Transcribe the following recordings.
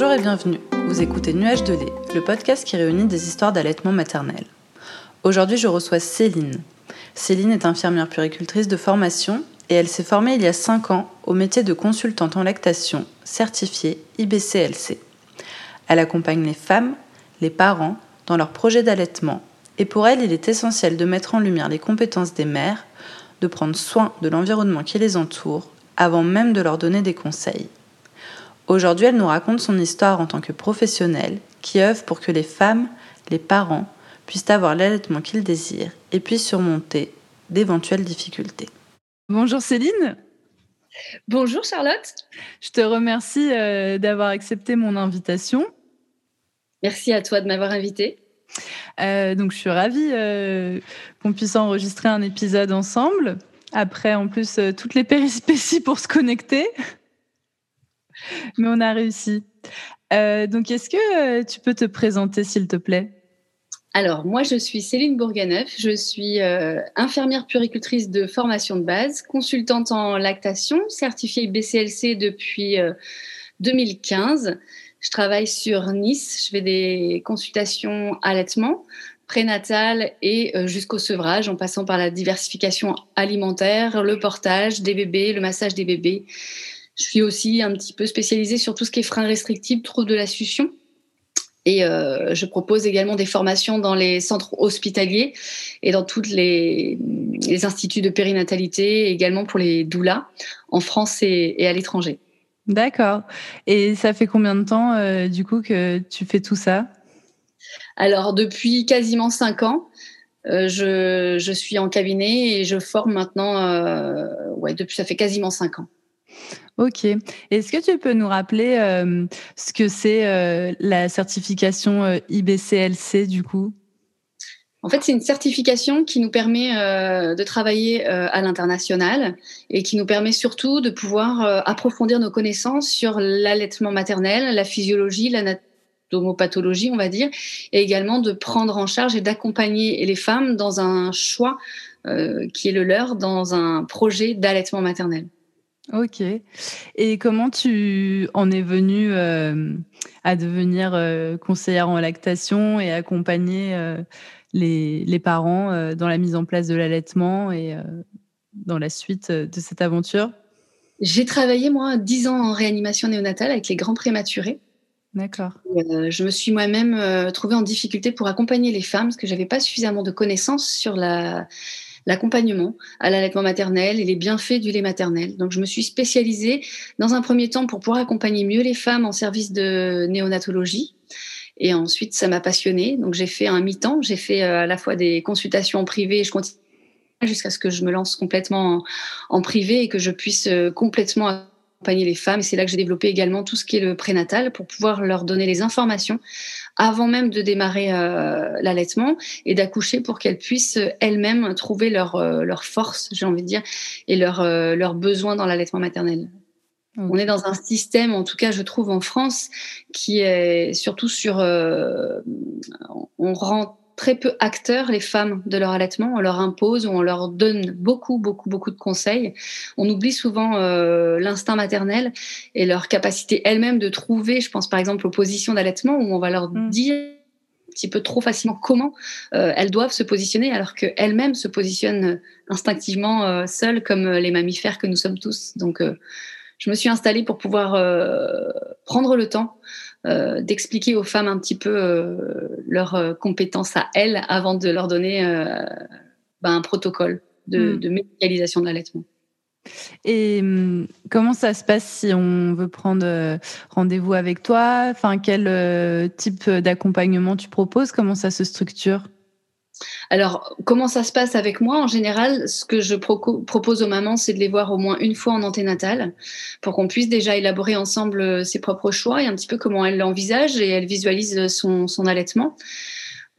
Bonjour et bienvenue. Vous écoutez Nuage de lait, le podcast qui réunit des histoires d'allaitement maternel. Aujourd'hui, je reçois Céline. Céline est infirmière puricultrice de formation et elle s'est formée il y a 5 ans au métier de consultante en lactation certifiée IBCLC. Elle accompagne les femmes, les parents dans leurs projets d'allaitement et pour elle, il est essentiel de mettre en lumière les compétences des mères, de prendre soin de l'environnement qui les entoure avant même de leur donner des conseils. Aujourd'hui, elle nous raconte son histoire en tant que professionnelle qui œuvre pour que les femmes, les parents, puissent avoir l'allaitement qu'ils désirent et puissent surmonter d'éventuelles difficultés. Bonjour Céline. Bonjour Charlotte. Je te remercie euh, d'avoir accepté mon invitation. Merci à toi de m'avoir invitée. Euh, donc je suis ravie euh, qu'on puisse enregistrer un épisode ensemble. Après, en plus, toutes les périspéties pour se connecter. Mais on a réussi. Euh, donc, est-ce que euh, tu peux te présenter, s'il te plaît? Alors, moi, je suis Céline Bourganeuf. Je suis euh, infirmière puricultrice de formation de base, consultante en lactation, certifiée BCLC depuis 2015. Je travaille sur Nice. Je fais des consultations allaitement, prénatal et jusqu'au sevrage, en passant par la diversification alimentaire, le portage des bébés, le massage des bébés je suis aussi un petit peu spécialisée sur tout ce qui est freins restrictifs, troubles de la succion. Et euh, je propose également des formations dans les centres hospitaliers et dans tous les, instituts de périnatalité, également pour les doulas en France et, à l'étranger. D'accord. Et ça fait combien de temps, euh, du coup, que tu fais tout ça? Alors, depuis quasiment cinq ans. Euh, je, je, suis en cabinet et je forme maintenant, ouais, depuis ça fait quasiment cinq ans. Ok. Est-ce que tu peux nous rappeler euh, ce que c'est euh, la certification euh, IBCLC du coup? En fait, c'est une certification qui nous permet de travailler à l'international et qui nous permet surtout de pouvoir approfondir nos connaissances sur l'allaitement maternel, la physiologie, l'anatomopathologie, on va dire, et également de prendre en charge et d'accompagner les femmes dans un choix qui est le leur, dans un projet d'allaitement maternel. Ok. Et comment tu en es venue euh, à devenir euh, conseillère en lactation et accompagner euh, les, les, parents dans la mise en place de l'allaitement et dans la suite de cette aventure? J'ai travaillé, moi, dix ans en réanimation néonatale avec les grands prématurés. D'accord. je me suis moi-même trouvée en difficulté pour accompagner les femmes parce que j'avais pas suffisamment de connaissances sur la l'accompagnement à l'allaitement maternel et les bienfaits du lait maternel. Donc, je me suis spécialisée dans un premier temps pour pouvoir accompagner mieux les femmes en service de néonatologie. Et ensuite, ça m'a passionnée. Donc, j'ai fait un mi-temps. J'ai fait euh, à la fois des consultations en privé et je continue jusqu'à ce que je me lance complètement en, privé et que je puisse euh, complètement accompagner les femmes. Et c'est là que j'ai développé également tout ce qui est le prénatal pour pouvoir leur donner les informations avant même de démarrer euh, l'allaitement et d'accoucher pour qu'elles puissent elles-mêmes trouver leur, euh, leur force, j'ai envie de dire, et leur, euh, leurs besoins dans l'allaitement maternel. On est dans un système, en tout cas, je trouve, en France, qui est surtout sur. on rend très peu acteurs, les femmes, de leur allaitement. On leur impose ou on leur donne beaucoup, beaucoup, beaucoup de conseils. On oublie souvent euh, l'instinct maternel et leur capacité elles-mêmes de trouver, je pense par exemple aux positions d'allaitement, où on va leur mm. dire un petit peu trop facilement comment euh, elles doivent se positionner alors qu'elles-mêmes se positionnent instinctivement euh, seules comme les mammifères que nous sommes tous. Donc, je me suis installée pour pouvoir prendre le temps euh, d'expliquer aux femmes un petit peu euh, leurs euh, compétences à elles avant de leur donner ben, un protocole de, hmm. de médicalisation de l'allaitement. Et hum, comment ça se passe si on veut prendre rendez-vous avec toi? Enfin, quel type d'accompagnement tu proposes? Comment ça se structure? Alors, comment ça se passe avec moi? En général, ce que je propose aux mamans, c'est de les voir au moins une fois en anténatale pour qu'on puisse déjà élaborer ensemble euh, ses propres choix et un petit peu comment elle l'envisage et elle visualise son, allaitement.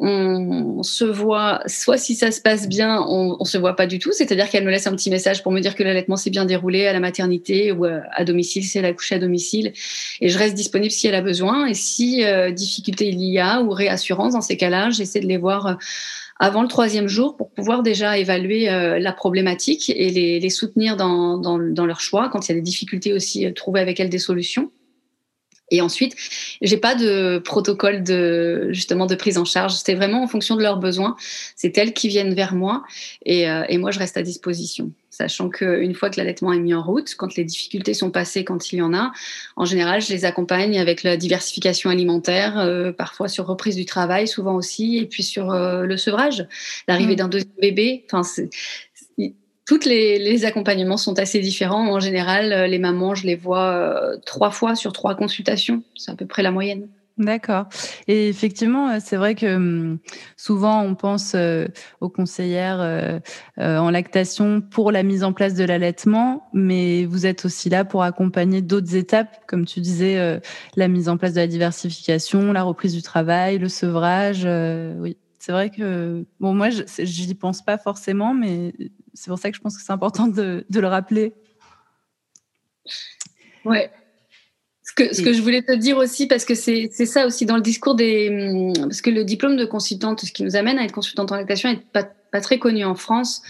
On se voit, soit si ça se passe bien, on, on se voit pas du tout, c'est-à-dire qu'elle me laisse un petit message pour me dire que l'allaitement s'est bien déroulé à la maternité ou à, domicile si elle a couché à domicile, et je reste disponible si elle a besoin. Et si euh, difficulté il y a ou réassurance dans ces cas-là, j'essaie de les voir euh, avant le troisième jour pour pouvoir déjà évaluer euh, la problématique et les, soutenir dans, dans, dans, leur choix quand il y a des difficultés aussi, euh, trouver avec elles des solutions. Et ensuite, j'ai pas de protocole de justement de prise en charge. C'est vraiment en fonction de leurs besoins. C'est elles qui viennent vers moi et, euh, et moi je reste à disposition. Sachant qu'une fois que l'allaitement est mis en route, quand les difficultés sont passées, quand il y en a, en général, je les accompagne avec la diversification alimentaire, euh, parfois sur reprise du travail, souvent aussi, et puis sur euh, le sevrage, l'arrivée mmh. d'un deuxième bébé. Enfin, toutes les, les, accompagnements sont assez différents. En général, euh, les mamans, je les vois euh, trois fois sur trois consultations. C'est à peu près la moyenne. D'accord. Et effectivement, euh, c'est vrai que hum, souvent on pense aux conseillères en lactation pour la mise en place de l'allaitement, mais vous êtes aussi là pour accompagner d'autres étapes, comme tu disais, la mise en place de la diversification, la reprise du travail, le sevrage. Oui, c'est vrai que bon, moi, je n'y pense pas forcément, mais c'est pour ça que je pense que c'est important de, le rappeler. Ouais. Ce que, ce que je voulais te dire aussi, parce que c'est ça aussi dans le discours des. Parce que le diplôme de consultante, ce qui nous amène à être consultante en lactation, n'est pas, pas très connu en France.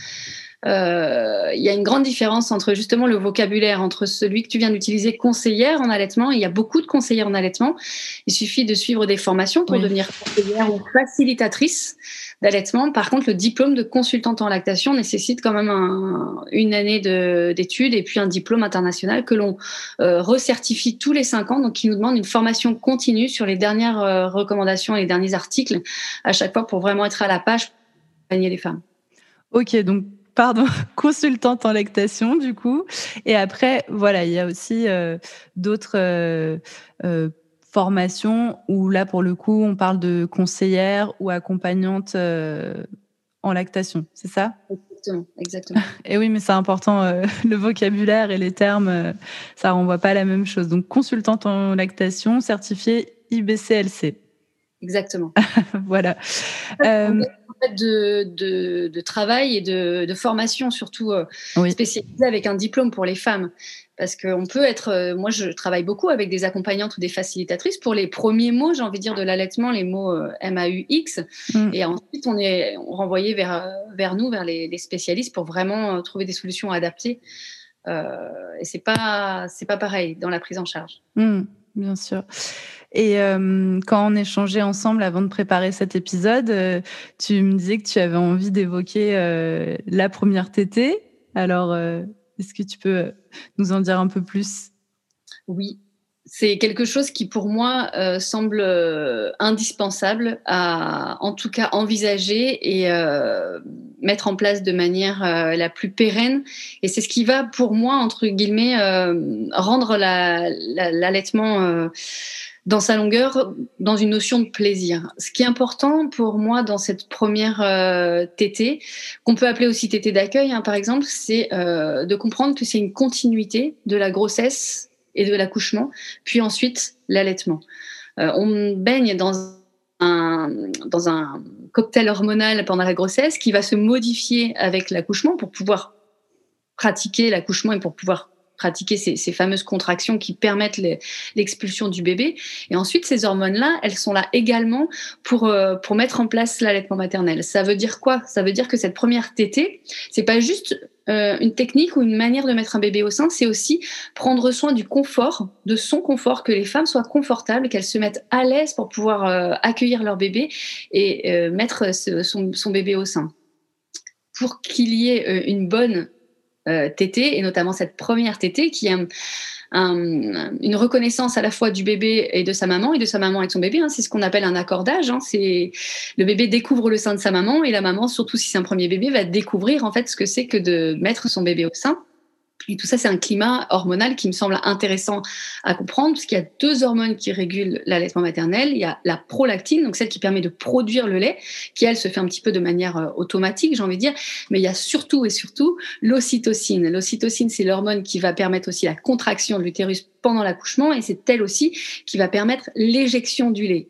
Euh, il y a une grande différence entre justement le vocabulaire, entre celui que tu viens d'utiliser, conseillère en allaitement. Il y a beaucoup de conseillères en allaitement. Il suffit de suivre des formations pour devenir conseillère ou facilitatrice d'allaitement. Par contre, le diplôme de consultante en lactation nécessite quand même un, une année d'études et puis un diplôme international que l'on euh, recertifie tous les cinq ans, donc qui nous demande une formation continue sur les dernières euh, recommandations et les derniers articles à chaque fois pour vraiment être à la page pour accompagner les femmes. Ok, donc pardon, consultante en lactation du coup. Et après, voilà, il y a aussi euh, d'autres euh, euh, formations où là, pour le coup, on parle de conseillère ou accompagnante en lactation, c'est ça? Exactement, exactement. Et oui, mais c'est important, le vocabulaire et les termes, ça renvoie pas à la même chose. Donc, consultante en lactation, certifiée IBCLC. Exactement. voilà. Euh, de, de, de, travail et de, de formation, surtout euh, spécialisée avec un diplôme pour les femmes. Parce qu'on peut être. Euh, moi, je travaille beaucoup avec des accompagnantes ou des facilitatrices pour les premiers mots, j'ai envie de dire, de l'allaitement, les mots MAUX. Mm. Et ensuite, on est renvoyé vers, vers nous, vers les, les spécialistes, pour vraiment trouver des solutions adaptées. et c'est pas, pas pareil dans la prise en charge. Mm, bien sûr. Et euh, quand on échangeait ensemble avant de préparer cet épisode, euh, tu me disais que tu avais envie d'évoquer euh, la première tétée. Alors, est-ce que tu peux nous en dire un peu plus? Oui, c'est quelque chose qui pour moi semble indispensable à en tout cas envisager et mettre en place de manière la plus pérenne. Et c'est ce qui va pour moi entre guillemets rendre l'allaitement la, dans sa longueur, dans une notion de plaisir. Ce qui est important pour moi dans cette première euh, tétée, qu'on peut appeler aussi tétée d'accueil, hein, par exemple, c'est euh, de comprendre que c'est une continuité de la grossesse et de l'accouchement, puis ensuite l'allaitement. Euh, on baigne dans un cocktail hormonal pendant la grossesse qui va se modifier avec l'accouchement pour pouvoir pratiquer l'accouchement et pour pouvoir pratiquer ces, fameuses contractions qui permettent l'expulsion du bébé. Et ensuite, ces hormones-là, elles sont là également pour, euh, pour mettre en place l'allaitement maternel. Ça veut dire quoi? Ça veut dire que cette première tétée, c'est pas juste euh, une technique ou une manière de mettre un bébé au sein, c'est aussi prendre soin du confort, de son confort, que les femmes soient confortables, qu'elles se mettent à l'aise pour pouvoir euh, accueillir leur bébé et mettre son, son, bébé au sein. Pour qu'il y ait une bonne euh, et notamment cette première tétée qui est une reconnaissance à la fois du bébé et de sa maman, et de sa maman avec son bébé. Hein. c'est ce qu'on appelle un accordage. Hein. c'est le bébé découvre le sein de sa maman, et la maman, surtout si c'est un premier bébé, va découvrir en fait ce que c'est que de mettre son bébé au sein. Et tout ça, c'est un climat hormonal qui me semble intéressant à comprendre, parce qu'il y a deux hormones qui régulent l'allaitement maternel. Il y a la prolactine, donc celle qui permet de produire le lait, qui elle se fait un petit peu de manière euh, automatique, j'ai envie de dire. Mais il y a surtout et surtout l'ocytocine. L'ocytocine, c'est l'hormone qui va permettre aussi la contraction de l'utérus pendant l'accouchement, et c'est elle aussi qui va permettre l'éjection du lait.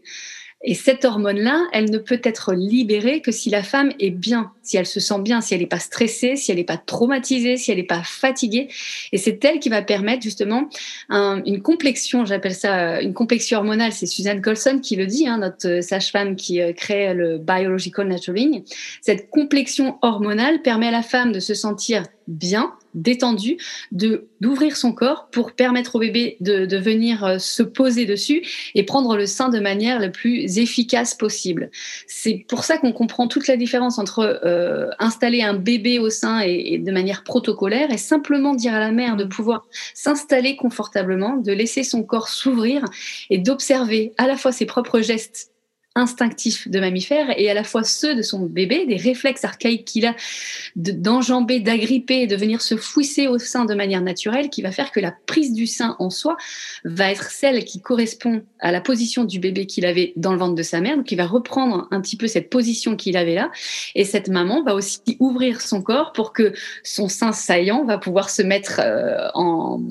Et cette hormone-là, elle ne peut être libérée que si la femme est bien, si elle se sent bien, si elle n'est pas stressée, si elle n'est pas traumatisée, si elle n'est pas fatiguée. Et c'est elle qui va permettre justement une complexion, j'appelle ça euh, une complexion hormonale. C'est Suzanne Colson qui le dit, hein, notre sage-femme qui euh, crée le biological nurturing. Cette complexion hormonale permet à la femme de se sentir bien, détendu, de d'ouvrir son corps pour permettre au bébé de, de venir euh, se poser dessus et prendre le sein de manière la plus efficace possible. C'est pour ça qu'on comprend toute la différence entre euh, installer un bébé au sein et, et, de manière protocolaire et simplement dire à la mère de pouvoir s'installer confortablement, de laisser son corps s'ouvrir et d'observer à la fois ses propres gestes instinctifs de mammifère et à la fois ceux de son bébé, des réflexes archaïques qu'il a d'enjamber, d'agripper de venir se fouisser au sein de manière naturelle qui va faire que la prise du sein en soi va être celle qui correspond à la position du bébé qu'il avait dans le ventre de sa mère, donc il va reprendre un petit peu cette position qu'il avait là et cette maman va aussi ouvrir son corps pour que son sein saillant va pouvoir se mettre euh, en,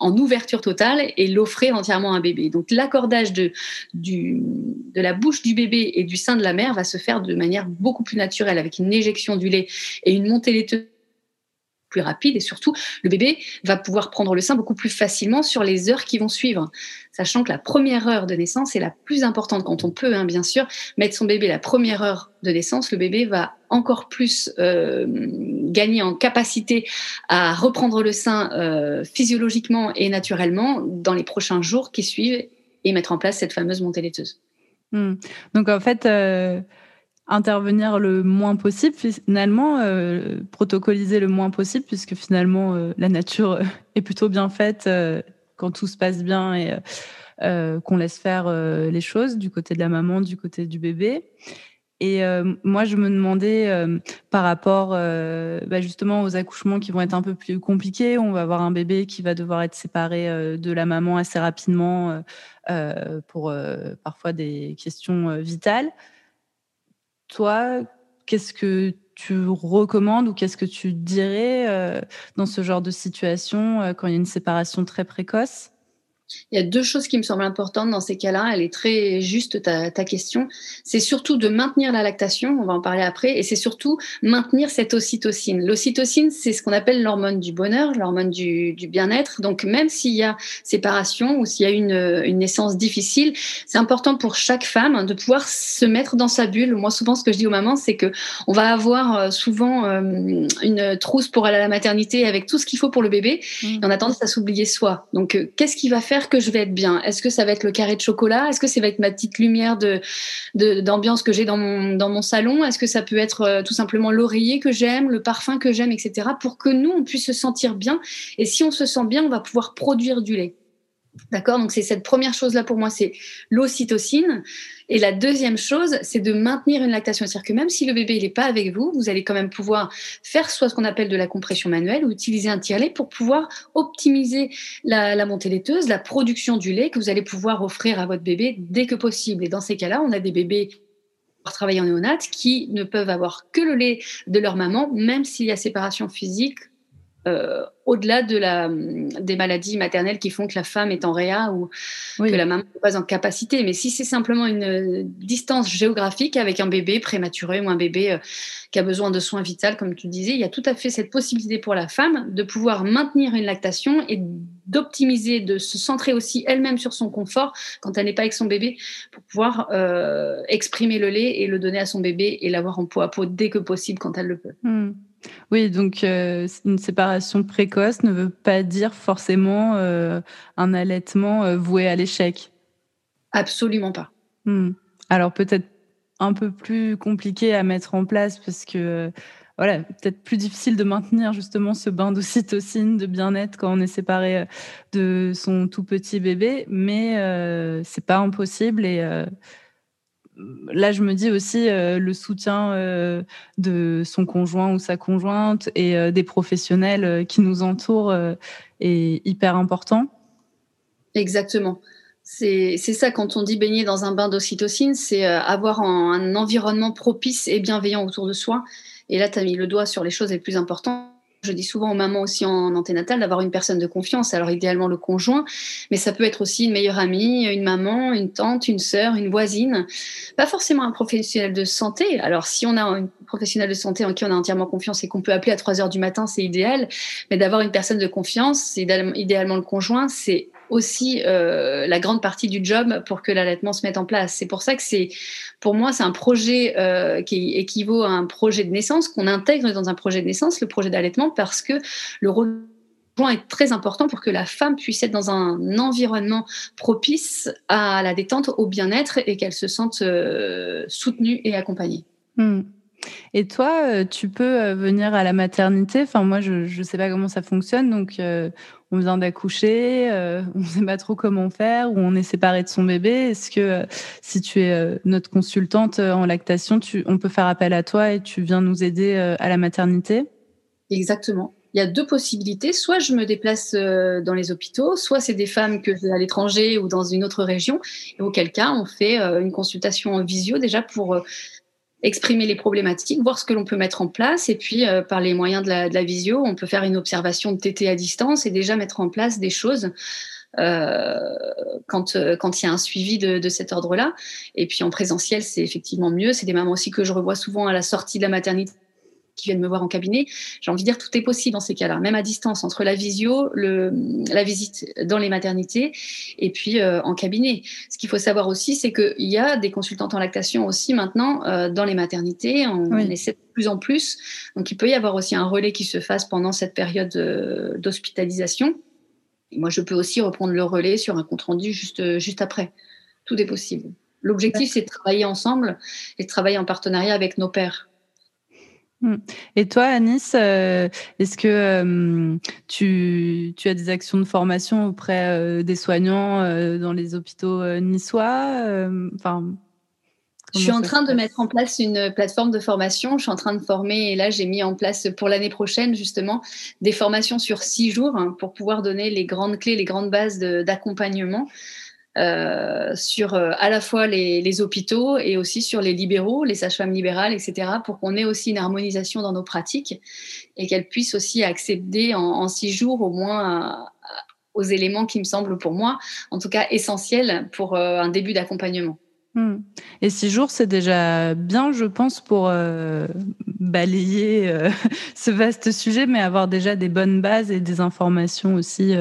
en, ouverture totale et l'offrir entièrement à un bébé. Donc l'accordage de, de la bouche bébé et du sein de la mère va se faire de manière beaucoup plus naturelle avec une éjection du lait et une montée laiteuse plus rapide. Et surtout le bébé va pouvoir prendre le sein beaucoup plus facilement sur les heures qui vont suivre. Sachant que la première heure de naissance est la plus importante quand on peut hein, bien sûr mettre son bébé la première heure de naissance le bébé va encore plus euh, gagner en capacité à reprendre le sein euh, physiologiquement et naturellement dans les prochains jours qui suivent et mettre en place cette fameuse montée laiteuse Hmm. Donc en fait, euh, intervenir le moins possible, finalement, euh, protocoliser le moins possible, puisque finalement euh, la nature est plutôt bien faite quand tout se passe bien et qu'on laisse faire les choses du côté de la maman, du côté du bébé. Et moi, je me demandais par rapport bah, justement aux accouchements qui vont être un peu plus compliqués. On va avoir un bébé qui va devoir être séparé de la maman assez rapidement euh, pour euh, parfois des questions euh, vitales. Toi, qu'est-ce que tu recommandes ou qu'est-ce que tu dirais dans ce genre de situation quand il y a une séparation très précoce? Il y a deux choses qui me semblent importantes dans ces cas-là. Elle est très juste, ta, ta question. C'est surtout de maintenir la lactation, on va en parler après, et c'est surtout maintenir cette ocytocine. L'ocytocine, c'est ce qu'on appelle l'hormone du bonheur, l'hormone du, du bien-être. Donc, même s'il y a séparation ou s'il y a une, une naissance difficile, c'est important pour chaque femme de pouvoir se mettre dans sa bulle. Moi, souvent, ce que je dis aux mamans, c'est que on va avoir euh, souvent euh, une trousse pour aller à la maternité avec tout ce qu'il faut pour le bébé, mmh. et on a tendance à s'oublier soi. Donc, euh, qu'est-ce qui va faire que je vais être bien? Est-ce que ça va être le carré de chocolat? Est-ce que ça va être ma petite lumière de d'ambiance que j'ai dans mon, dans mon salon? Est-ce que ça peut être euh, tout simplement l'oreiller que j'aime, le parfum que j'aime, etc. Pour que nous, on puisse se sentir bien? Et si on se sent bien, on va pouvoir produire du lait. D'accord? Donc c'est cette première chose-là pour moi, c'est l'ocytocine. Et la deuxième chose, c'est de maintenir une lactation. C'est-à-dire que même si le bébé n'est pas avec vous, vous allez quand même pouvoir faire soit ce qu'on appelle de la compression manuelle ou utiliser un tire-lait pour pouvoir optimiser la, montée laiteuse, la production du lait que vous allez pouvoir offrir à votre bébé dès que possible. Et dans ces cas-là, on a des bébés travailler en néonat qui ne peuvent avoir que le lait de leur maman, même s'il y a séparation physique euh, au-delà de la, des maladies maternelles qui font que la femme est en réa ou que la maman n'est pas en capacité. Mais si c'est simplement une distance géographique avec un bébé prématuré ou un bébé euh, qui a besoin de soins vitaux, comme tu disais, il y a tout à fait cette possibilité pour la femme de pouvoir maintenir une lactation et d'optimiser, de se centrer aussi elle-même sur son confort quand elle n'est pas avec son bébé pour pouvoir euh, exprimer le lait et le donner à son bébé et l'avoir en peau à peau dès que possible quand elle le peut. Hmm. Oui, donc euh, une séparation précoce ne veut pas dire forcément euh, un allaitement euh, voué à l'échec. Absolument pas. Hmm. Alors peut-être un peu plus compliqué à mettre en place parce que voilà, peut-être plus difficile de maintenir justement ce bain d'ocytocine, de bien-être quand on est séparé de son tout petit bébé, mais c'est pas impossible et là, je me dis aussi euh, le soutien euh, de son conjoint ou sa conjointe et euh, des professionnels qui nous entourent est hyper important. Exactement. C'est ça quand on dit baigner dans un bain d'ocytocine, c'est avoir un, environnement propice et bienveillant autour de soi. Et là, tu as mis le doigt sur les choses les plus importantes je dis souvent aux mamans aussi en anténatale d'avoir une personne de confiance, alors idéalement le conjoint, mais ça peut être aussi une meilleure amie, une maman, une tante, une sœur, une voisine, pas forcément un professionnel de santé. Alors si on a un professionnel de santé en qui on a entièrement confiance et qu'on peut appeler à 3 heures du matin, c'est idéal, mais d'avoir une personne de confiance, idéalement le conjoint, c'est aussi euh, la grande partie du job pour que l'allaitement se mette en place. C'est pour ça que c'est, pour moi, c'est un projet euh, qui équivaut à un projet de naissance qu'on intègre dans un projet de naissance, le projet d'allaitement, parce que le rôle est très important pour que la femme puisse être dans un environnement propice à la détente, au bien-être et qu'elle se sente euh, soutenue et accompagnée. Hmm. Et toi, tu peux venir à la maternité? Enfin, moi, je ne sais pas comment ça fonctionne. Donc, on vient d'accoucher, euh, on ne sait pas trop comment faire, ou on est séparé de son bébé. Est-ce que euh, si tu es euh, notre consultante en lactation, on peut faire appel à toi et tu viens nous aider à la maternité? Exactement. Il y a deux possibilités. Soit je me déplace dans les hôpitaux, soit c'est des femmes que à l'étranger ou dans une autre région. Et auquel cas, on fait une consultation en visio déjà pour exprimer les problématiques, voir ce que l'on peut mettre en place. Et puis, euh, par les moyens de la, visio, on peut faire une observation de TT à distance et déjà mettre en place des choses euh, quand euh, quand il y a un suivi de, de cet ordre-là. Et puis en présentiel, c'est effectivement mieux. C'est des mamans aussi que je revois souvent à la sortie de la maternité qui viennent me voir en cabinet. J'ai envie de dire tout est possible dans ces cas-là, même à distance, entre la visio, le, la visite dans les maternités et puis euh, en cabinet. Ce qu'il faut savoir aussi, c'est qu'il y a des consultantes en lactation aussi maintenant euh, dans les maternités. On, essaie de plus en plus. Donc il peut y avoir aussi un relais qui se fasse pendant cette période euh, d'hospitalisation. Moi, je peux aussi reprendre le relais sur un compte rendu juste, juste après. Tout est possible. L'objectif, c'est de travailler ensemble et de travailler en partenariat avec nos pères. Mm. Et toi, Anis, euh, est-ce que euh, tu, as des actions de formation auprès euh, des soignants dans les hôpitaux niçois enfin, Je suis en train de mettre en place une plateforme de formation. Je suis en train de former, et là, j'ai mis en place pour l'année prochaine, justement, des formations sur six jours hein, pour pouvoir donner les grandes clés, les grandes bases d'accompagnement. Euh, sur euh, à la fois les, hôpitaux et aussi sur les libéraux, les sages-femmes libérales, etc., pour qu'on ait aussi une harmonisation dans nos pratiques et qu'elles puissent aussi accéder en, six jours au moins aux éléments qui me semblent pour moi, en tout cas essentiels pour euh, un début d'accompagnement. Hmm. Et six jours, c'est déjà bien, je pense, pour balayer ce vaste sujet, mais avoir déjà des bonnes bases et des informations aussi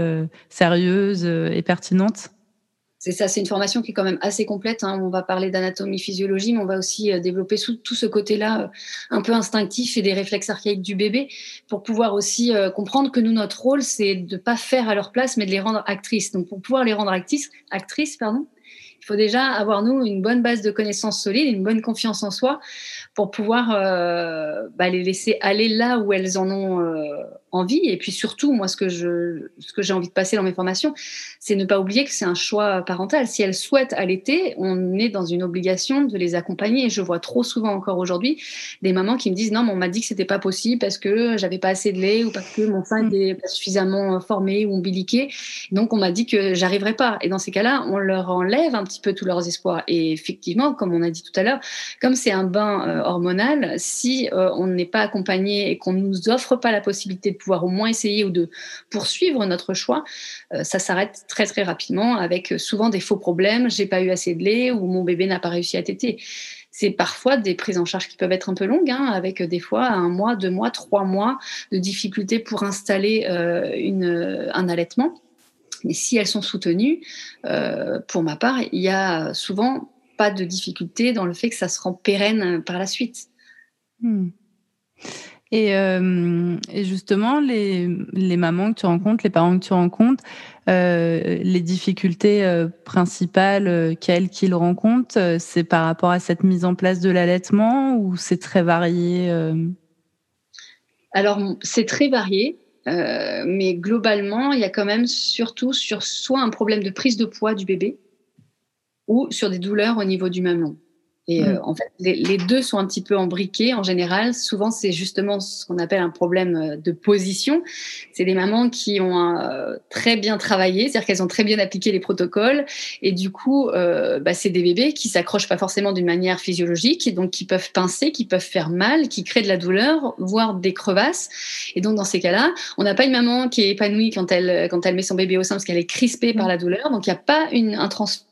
sérieuses et pertinentes c'est ça, c'est une formation qui est quand même assez complète. Hein. On va parler d'anatomie, physiologie, mais on va aussi euh, développer tout ce côté-là euh, un peu instinctif et des réflexes archaïques du bébé pour pouvoir aussi euh, comprendre que nous, notre rôle, c'est de ne pas faire à leur place, mais de les rendre actrices. Donc, pour pouvoir les rendre actrices, actrices pardon, il faut déjà avoir, nous, une bonne base de connaissances solides, une bonne confiance en soi pour pouvoir bah, les laisser aller là où elles en ont Et puis surtout, moi, ce que je, ce que j'ai envie de passer dans mes formations, c'est ne pas oublier que c'est un choix parental. Si elles souhaitent allaiter, on est dans une obligation de les accompagner. Et je vois trop souvent encore aujourd'hui des mamans qui me disent non, mais on m'a dit que c'était pas possible parce que j'avais pas assez de lait ou parce que mon sein mm. était pas suffisamment formé ou ombiliqué. Donc on m'a dit que j'arriverais pas. Et dans ces cas-là, on leur enlève un petit peu tous leurs espoirs. Et effectivement, comme on a dit tout à l'heure, comme c'est un bain euh, hormonal, si euh, on n'est pas accompagné et qu'on nous offre pas la possibilité de pouvoir au moins essayer ou de poursuivre notre choix, euh, ça s'arrête très très rapidement avec euh, souvent des faux problèmes. J'ai pas eu assez de lait ou mon bébé n'a pas réussi à téter. C'est parfois des prises en charge qui peuvent être un peu longues, hein, avec euh, des fois un mois, deux mois, trois mois de difficultés pour installer une, un allaitement. Mais si elles sont soutenues, pour ma part, il y a souvent pas de difficulté dans le fait que ça se rend pérenne par la suite. Hmm. Euh, et, justement, les, les, mamans que tu rencontres, les parents que tu rencontres, euh, les difficultés euh, principales qu'elles qu'ils rencontrent, c'est par rapport à cette mise en place de l'allaitement ou c'est très varié Alors, c'est très varié. mais globalement, il y a quand même surtout sur soit un problème de prise de poids du bébé ou sur des douleurs au niveau du mamelon. Et mm. euh, en fait, les, deux sont un petit peu embriqués en général. Souvent, c'est justement ce qu'on appelle un problème euh, de position. C'est des mamans qui ont euh, très bien travaillé, c'est-à-dire qu'elles ont très bien appliqué les protocoles. Et du coup, bah, c'est des bébés qui s'accrochent pas forcément d'une manière physiologique, et donc qui peuvent pincer, qui peuvent faire mal, qui créent de la douleur, voire des crevasses. Et donc, dans ces cas-là, on n'a pas une maman qui est épanouie quand elle, quand elle met son bébé au sein parce qu'elle est crispée par mm. la douleur. Donc, il n'y a pas une, un transfert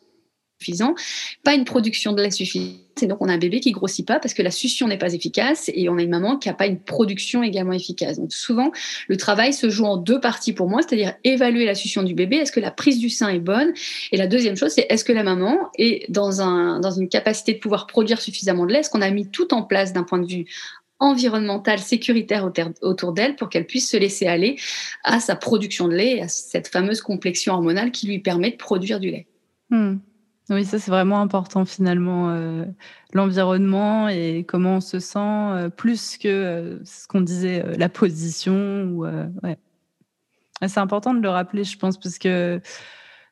pas une production de lait suffisante. Et donc, on a un bébé qui grossit pas parce que la succion n'est pas efficace et on a une maman qui n'a pas une production également efficace. Donc, souvent, le travail se joue en deux parties pour moi, c'est-à-dire évaluer la succion du bébé. Est-ce que la prise du sein est bonne Et la deuxième chose, c'est est-ce que la maman est dans, un, dans une capacité de pouvoir produire suffisamment de lait Est-ce qu'on a mis tout en place d'un point de vue environnementale, sécuritaire autour d'elle pour qu'elle puisse se laisser aller à sa production de lait, à cette fameuse complexion hormonale qui lui permet de produire du lait. Hmm. Oui, ça c'est vraiment important finalement, euh, l'environnement et comment on se sent, euh, plus que euh, ce qu'on disait, la position. Ou, ouais. C'est important de le rappeler, je pense, parce que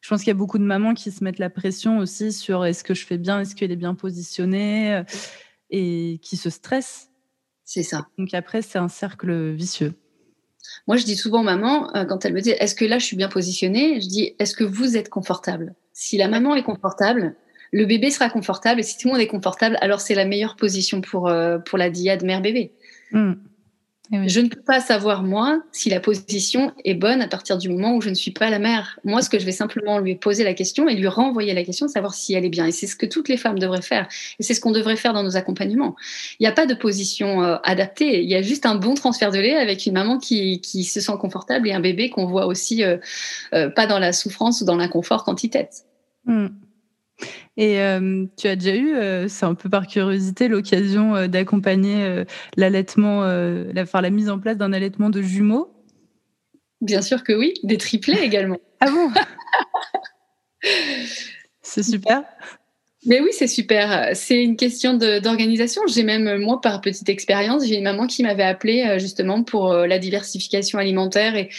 je pense qu'il y a beaucoup de mamans qui se mettent la pression aussi sur est-ce que je fais bien, est-ce qu'elle est bien positionnée, et qui se stressent c'est ça. Donc après, c'est un cercle vicieux. Moi, je dis souvent maman, euh, quand elle me dit est-ce que là je suis bien positionnée, je dis est-ce que vous êtes confortable? Si la maman est confortable, le bébé sera confortable. Et si tout le monde est confortable, alors c'est la meilleure position pour, euh, pour la diade mère-bébé. Mmh. Eh je ne peux pas savoir, moi, si la position est bonne à partir du moment où je ne suis pas la mère. Moi, ce que je vais simplement lui poser la question et lui renvoyer la question, savoir si elle est bien. Et c'est ce que toutes les femmes devraient faire. Et c'est ce qu'on devrait faire dans nos accompagnements. Il n'y a pas de position euh, adaptée. Il y a juste un bon transfert de lait avec une maman qui, qui se sent confortable et un bébé qu'on voit aussi euh, euh, pas dans la souffrance ou dans l'inconfort quand il tête. Hmm. Et euh, tu as déjà eu, euh, c'est un peu par curiosité, l'occasion euh, d'accompagner l'allaitement, la, la mise en place d'un allaitement de jumeaux? Bien sûr que oui, des triplés également. ah bon? C'est super. Mais oui, c'est super. C'est une question d'organisation. J'ai même, moi, par petite expérience, j'ai une maman qui m'avait appelé euh, justement pour euh, la diversification alimentaire et,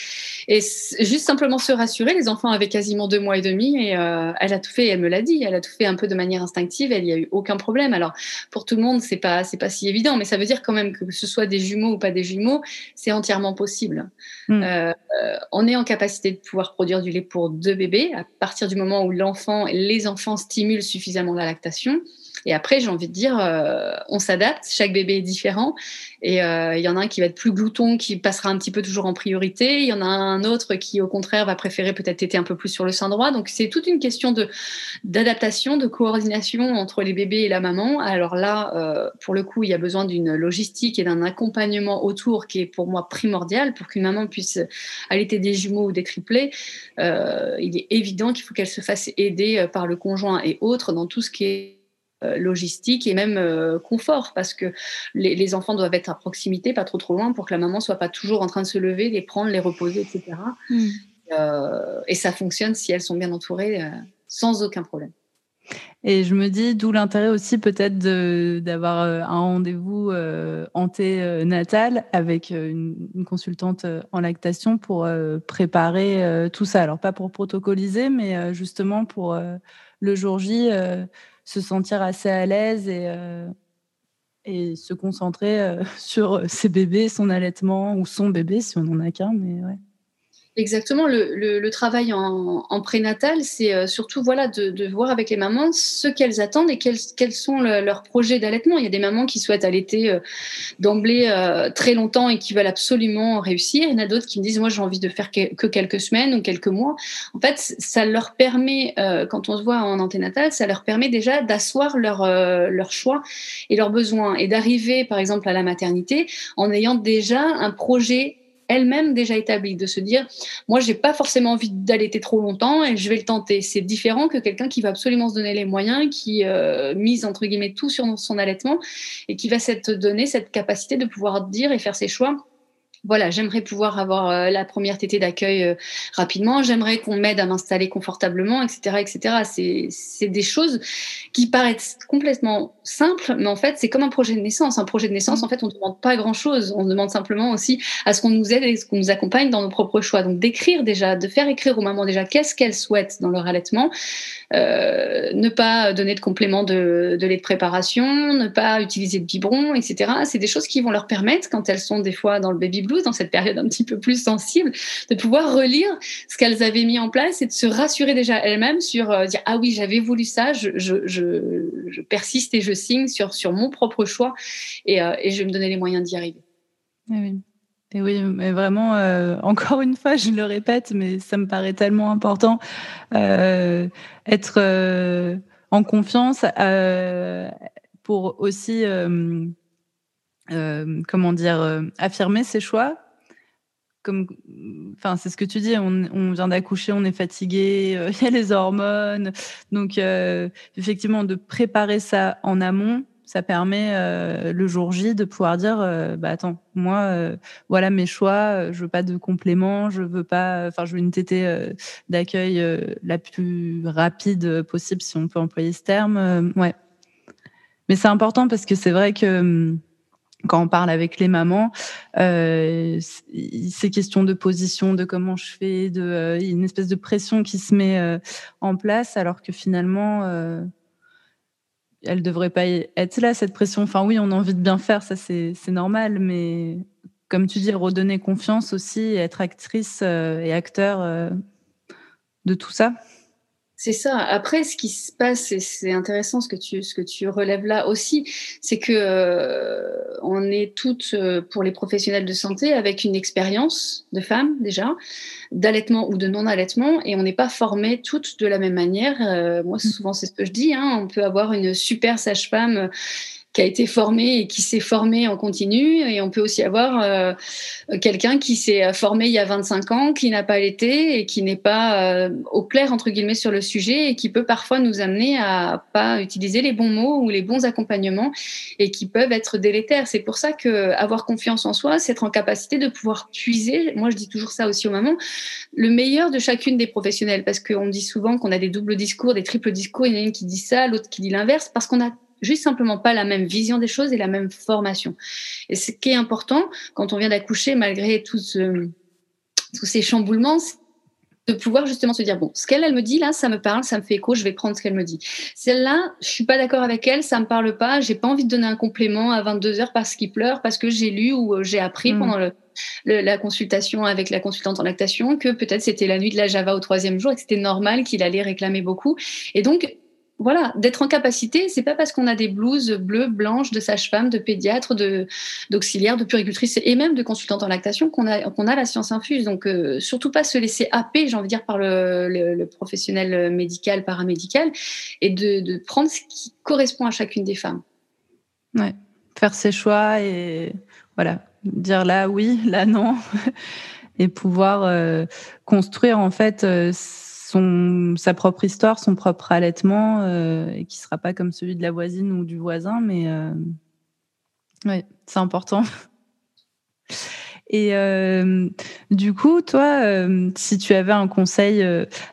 et juste simplement se rassurer. Les enfants avaient quasiment deux mois et demi et euh, elle a tout fait. Elle me l'a dit. Elle a tout fait un peu de manière instinctive. Elle n'y a eu aucun problème. Alors pour tout le monde, c'est pas c'est pas si évident, mais ça veut dire quand même que ce soit des jumeaux ou pas des jumeaux, c'est entièrement possible. Hmm. Euh, on est en capacité de pouvoir produire du lait pour deux bébés à partir du moment où l'enfant, les enfants stimulent suffisamment la lactation. Et après, j'ai envie de dire, euh, on s'adapte, chaque bébé est différent. Et euh, il y en a un qui va être plus glouton, qui passera un petit peu toujours en priorité. Il y en a un autre qui, au contraire, va préférer peut-être être un peu plus sur le sein droit. Donc, c'est toute une question de d'adaptation, de coordination entre les bébés et la maman. Alors là, euh, pour le coup, il y a besoin d'une logistique et d'un accompagnement autour qui est pour moi primordial pour qu'une maman puisse allaiter des jumeaux ou des triplés. il est évident qu'il faut qu'elle se fasse aider par le conjoint et autres dans tout ce qui est euh, logistique et même euh, confort parce que les, enfants doivent être à proximité, pas trop trop loin pour que la maman soit pas toujours en train de se lever, les prendre, les reposer, etc. Mm. Euh, et ça fonctionne si elles sont bien entourées sans aucun problème. Et je me dis, d'où l'intérêt aussi peut-être d'avoir un rendez-vous anténatal avec une, une, consultante en lactation pour préparer tout ça. Alors pas pour protocoliser, mais justement pour le jour J se sentir assez à l'aise et, euh, et se concentrer euh, sur ses bébés, son allaitement ou son bébé si on n'en a qu'un. Mais ouais. Exactement, le, travail en, prénatal, c'est euh, surtout voilà de, voir avec les mamans ce qu'elles attendent et quels, sont leurs projets d'allaitement. Il y a des mamans qui souhaitent allaiter euh, d'emblée euh, très longtemps et qui veulent absolument réussir. Il y en a d'autres qui me disent moi j'ai envie de faire que, quelques semaines ou quelques mois. En fait, ça leur permet, quand on se voit en anténatal, ça leur permet déjà d'asseoir leur, leur choix et leurs besoins et d'arriver par exemple à la maternité en ayant déjà un projet elle-même déjà établie, de se dire, moi, j'ai pas forcément envie d'allaiter trop longtemps et je vais le tenter. C'est différent que quelqu'un qui va absolument se donner les moyens, qui euh, mise entre guillemets tout sur son allaitement et qui va se donner cette capacité de pouvoir dire et faire ses choix voilà, j'aimerais pouvoir avoir euh, la première tétée d'accueil euh, rapidement, j'aimerais qu'on m'aide à m'installer confortablement, etc., etc. C'est des choses qui paraissent complètement simples, mais en fait, c'est comme un projet de naissance. Un projet de naissance, en fait, on ne demande pas grand-chose. On demande simplement aussi à ce qu'on nous aide et ce qu'on nous accompagne dans nos propres choix. Donc, d'écrire déjà, de faire écrire aux mamans déjà qu'est-ce qu'elles souhaitent dans leur allaitement, euh, ne pas donner de compléments de, de lait de préparation, ne pas utiliser de biberon, etc. C'est des choses qui vont leur permettre, quand elles sont des fois dans le baby dans cette période un petit peu plus sensible, de pouvoir relire ce qu'elles avaient mis en place et de se rassurer déjà elles-mêmes sur euh, dire ah oui j'avais voulu ça, je, je, persiste et je signe sur, sur mon propre choix et, euh, et je vais me donner les moyens d'y arriver. Ah. Et oui, mais vraiment, euh, encore une fois, je le répète, mais ça me paraît tellement important. être en confiance pour aussi, comment dire, affirmer ses choix comme, enfin, c'est ce que tu dis, on, vient d'accoucher, on est fatigué, euh, il y a les hormones. Donc, euh, effectivement, de préparer ça en amont, ça permet euh, le jour J de pouvoir dire, bah attends, moi, voilà mes choix, je veux pas de compléments, je veux pas, enfin, je veux une tétée d'accueil la plus rapide possible, si on peut employer ce terme. ouais. Mais c'est important parce que c'est vrai que hum, quand on parle avec les mamans, euh, ces questions de position, de comment je fais, de euh, une espèce de pression qui se met euh, en place, alors que finalement, euh, elle devrait pas être là cette pression. Enfin oui, on a envie de bien faire, ça c'est normal, mais comme tu dis, redonner confiance aussi, être actrice et acteur de tout ça. C'est ça. Après, ce qui se passe, et c'est intéressant ce que tu ce que tu relèves là aussi, c'est que euh, on est toutes euh, pour les professionnels de santé avec une expérience de femme déjà d'allaitement ou de non allaitement, et on n'est pas formées toutes de la même manière. Euh, moi, mmh. souvent, c'est ce que je dis. Hein, on peut avoir une super sage-femme qui a été formé et qui s'est formé en continu. Et on peut aussi avoir euh, quelqu'un qui s'est formé il y a 25 ans, qui n'a pas l'été et qui n'est pas euh, au clair, entre guillemets, sur le sujet et qui peut parfois nous amener à pas utiliser les bons mots ou les bons accompagnements et qui peuvent être délétères. C'est pour ça que avoir confiance en soi, c'est être en capacité de pouvoir puiser, moi je dis toujours ça aussi aux mamans, le meilleur de chacune des professionnels parce qu'on dit souvent qu'on a des doubles discours, des triples discours, il y en a une qui dit ça, l'autre qui dit l'inverse parce qu'on a juste simplement pas la même vision des choses et la même formation. Et ce qui est important quand on vient d'accoucher, malgré tout ce, tous ces chamboulements, de pouvoir justement se dire bon, ce qu'elle elle me dit là, ça me parle, ça me fait écho, je vais prendre ce qu'elle me dit. Celle-là, je suis pas d'accord avec elle, ça me parle pas, j'ai pas envie de donner un complément à 22 heures parce qu'il pleure, parce que j'ai lu ou euh, j'ai appris mm. pendant le, la consultation avec la consultante en lactation que peut-être c'était la nuit de la Java au troisième jour et que c'était normal qu'il allait réclamer beaucoup. Et donc voilà, d'être en capacité, c'est pas parce qu'on a des blouses bleues, blanches de sage-femme, de pédiatre, de d'auxiliaire, de puricultrice et même de consultante en lactation qu'on a a la science infuse. Donc euh, surtout pas se laisser happer, j'ai envie de dire par le, professionnel médical, paramédical, et de, prendre ce qui correspond à chacune des femmes. Ouais, faire ses choix et voilà, dire là oui, là non, et pouvoir euh, construire en fait. Euh, son, sa propre histoire, son propre allaitement, euh, et qui sera pas comme celui de la voisine ou du voisin, mais euh, ouais, c'est important. Et euh, du coup, toi, si tu avais un conseil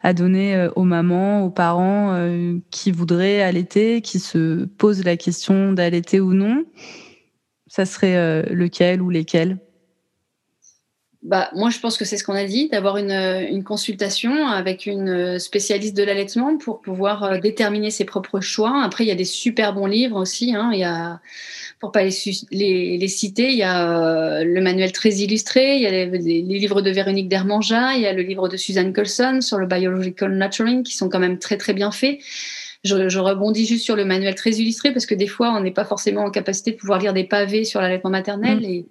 à donner aux mamans, aux parents qui voudraient allaiter, qui se posent la question d'allaiter ou non, ça serait lequel ou lesquels? Bah, moi, je pense que c'est ce qu'on a dit, d'avoir une, une, consultation avec une spécialiste de l'allaitement pour pouvoir euh, déterminer ses propres choix. Après, il y a des super bons livres aussi. Hein. Il y a, pour pas les, les, les citer, il y a euh, le manuel très illustré, il y a les, les, livres de Véronique Dermanja, il y a le livre de Suzanne Colson sur le biological nurturing qui sont quand même très très bien faits. Je, je, rebondis juste sur le manuel très illustré parce que des fois, on n'est pas forcément en capacité de pouvoir lire des pavés sur l'allaitement maternel. Mmh. Et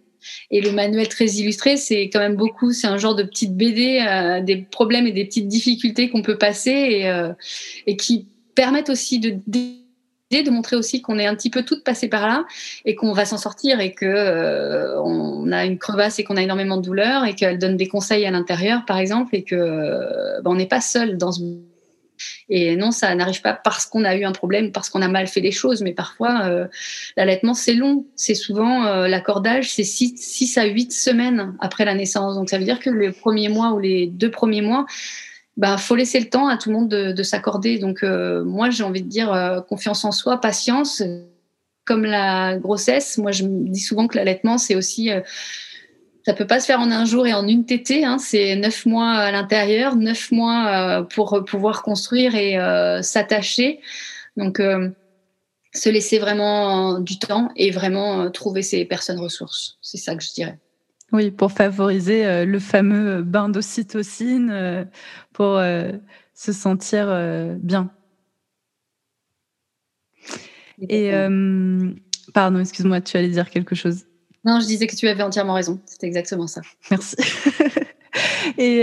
et le manuel très illustré, c'est quand même beaucoup, c'est un genre de petite BD, euh, des problèmes et des petites difficultés qu'on peut passer et, euh, qui permettent aussi de montrer aussi qu'on est un petit peu toutes passées par là et qu'on va s'en sortir et que euh, on a une crevasse et qu'on a énormément de douleur et qu'elle donne des conseils à l'intérieur par exemple et que ben, on n'est pas seul dans ce et non, ça n'arrive pas parce qu'on a eu un problème, parce qu'on a mal fait les choses, mais parfois euh, l'allaitement c'est long. C'est souvent euh, l'accordage, c'est 6 à 8 semaines après la naissance. Donc ça veut dire que les premiers mois ou les deux premiers mois, bah faut laisser le temps à tout le monde de, s'accorder. Donc euh, moi j'ai envie de dire confiance en soi, patience. Comme la grossesse, moi je me dis souvent que l'allaitement c'est aussi ça peut pas se faire en un jour et en une tétée. Hein. C'est neuf mois à l'intérieur, neuf mois euh, pour pouvoir construire et euh, s'attacher. Donc, euh, se laisser vraiment du temps et vraiment trouver ses personnes ressources. C'est ça que je dirais. Oui, pour favoriser le fameux bain d'ocytocine, pour se sentir bien. Et pardon, excuse-moi, tu allais dire quelque chose. Non, je disais que tu avais entièrement raison. C'est exactement ça. Merci. Et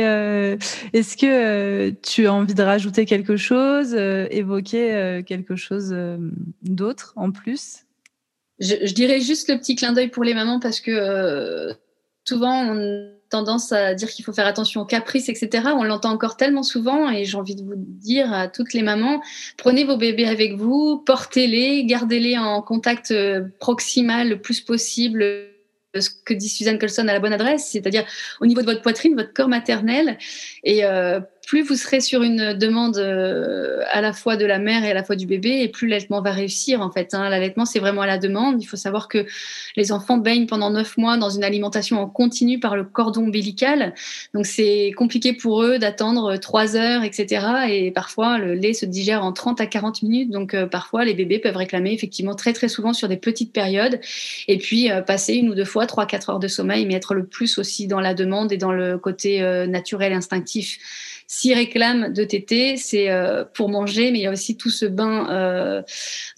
est-ce que tu as envie de rajouter quelque chose, évoquer quelque chose d'autre en plus? Je, dirais juste le petit clin d'œil pour les mamans parce que souvent on tendance à dire qu'il faut faire attention aux caprices, etc. On l'entend encore tellement souvent et j'ai envie de vous dire à toutes les mamans, prenez vos bébés avec vous, portez-les, gardez-les en contact euh, proximal le plus possible ce que dit Suzanne Colson à la bonne adresse, c'est-à-dire au niveau de votre poitrine, votre corps maternel. Et euh, plus vous serez sur une demande euh, à la fois de la mère et à la fois du bébé, et plus l'allaitement va réussir en fait. Hein. L'allaitement, c'est vraiment à la demande. Il faut savoir que les enfants baignent pendant neuf mois dans une alimentation en continu par le cordon ombilical. Donc c'est compliqué pour eux d'attendre trois heures, etc. Et parfois, le lait se digère en 30 à 40 minutes. Donc euh, parfois, les bébés peuvent réclamer effectivement très très souvent sur des petites périodes. Et puis euh, passer une ou deux fois trois, quatre heures de sommeil, mais être le plus aussi dans la demande et dans le côté naturel, instinctif. S'ils réclament de tétés, c'est euh, pour manger, mais il y a aussi tout ce bain euh,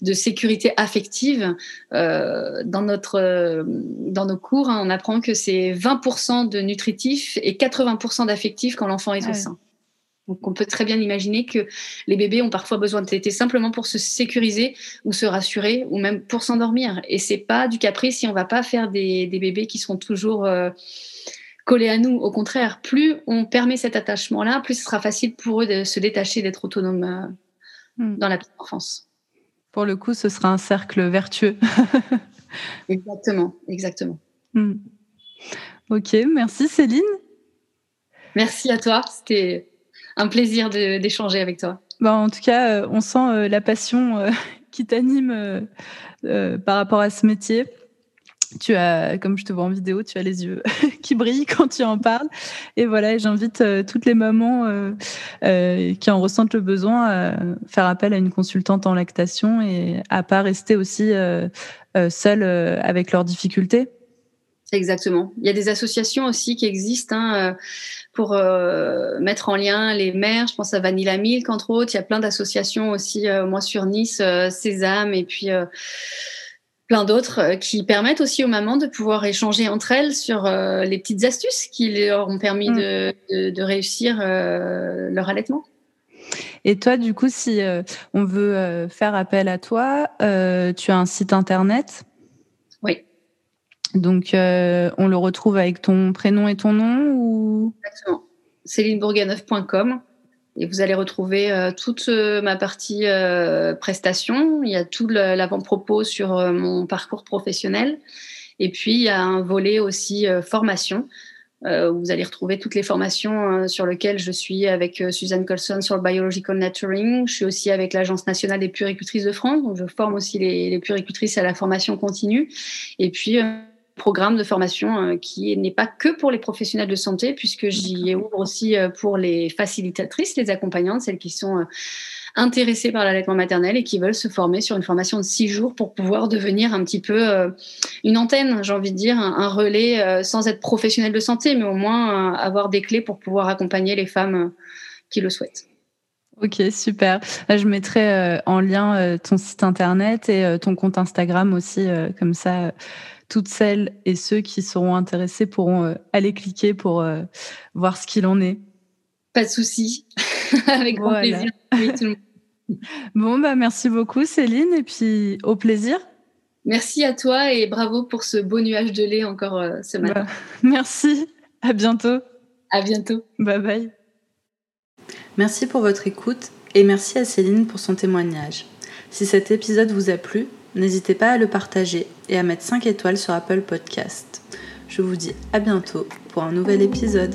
de sécurité affective. Euh, dans, notre, dans nos cours, hein, on apprend que c'est 20% de nutritif et 80% d'affectif quand l'enfant est au sein. Donc on peut très bien imaginer que les bébés ont parfois besoin de tétés simplement pour se sécuriser ou se rassurer ou même pour s'endormir. Et c'est pas du caprice si on va pas faire des, des bébés qui seront toujours collés à nous. Au contraire, plus on permet cet attachement-là, plus ce sera facile pour eux de se détacher, d'être autonomes euh, hmm. dans la petite enfance. Pour le coup, ce sera un cercle vertueux. exactement, exactement. Hmm. Ok, merci Céline. Merci à toi, c'était un plaisir d'échanger avec toi. Bah, en tout cas, euh, on sent euh, la passion qui t'anime par rapport à ce métier tu as, comme je te vois en vidéo, tu as les yeux qui brillent quand tu en parles. Et voilà, j'invite euh, toutes les mamans euh, euh, qui en ressentent le besoin à faire appel à une consultante en lactation et à pas rester aussi seule avec leurs difficultés. Exactement. Il y a des associations aussi qui existent hein, pour mettre en lien les mères. Je pense à Vanilla Milk, entre autres. Il y a plein d'associations aussi, moi sur Nice, Sésame, et puis plein d'autres euh, qui permettent aussi aux mamans de pouvoir échanger entre elles sur euh, les petites astuces qui leur ont permis mm. de, réussir euh, leur allaitement. Et toi, du coup, si on veut faire appel à toi, tu as un site internet? Oui. Donc, on le retrouve avec ton prénom et ton nom ou? Exactement. CélineBourganeuf.com et vous allez retrouver euh, toute euh, ma partie euh, prestation. Il y a tout l'avant-propos sur mon parcours professionnel. Et puis, il y a un volet aussi formation. vous allez retrouver toutes les formations sur lesquelles je suis avec Suzanne Colson sur le biological nurturing. Je suis aussi avec l'Agence nationale des puricultrices de France, donc je forme aussi les, les à la formation continue. Et puis programme de formation euh, qui n'est pas que pour les professionnels de santé, puisque j'y ouvre aussi euh, pour les facilitatrices, les accompagnantes, celles qui sont euh, intéressées par l'allaitement maternel et qui veulent se former sur une formation de six jours pour pouvoir devenir un petit peu une antenne, j'ai envie de dire, un, relais sans être professionnel de santé, mais au moins avoir des clés pour pouvoir accompagner les femmes qui le souhaitent. Ok, super. Je mettrai en lien ton site internet et ton compte Instagram aussi, comme ça toutes celles et ceux qui seront intéressés pourront euh, aller cliquer pour euh, voir ce qu'il en est. Pas de souci, avec grand plaisir. bon, bah, merci beaucoup Céline et puis au plaisir. Merci à toi et bravo pour ce beau nuage de lait encore euh, ce matin. Bah, merci, à bientôt. À bientôt. Bye bye. Merci pour votre écoute et merci à Céline pour son témoignage. Si cet épisode vous a plu, N'hésitez pas à le partager et à mettre 5 étoiles sur Apple Podcast. Je vous dis à bientôt pour un nouvel épisode.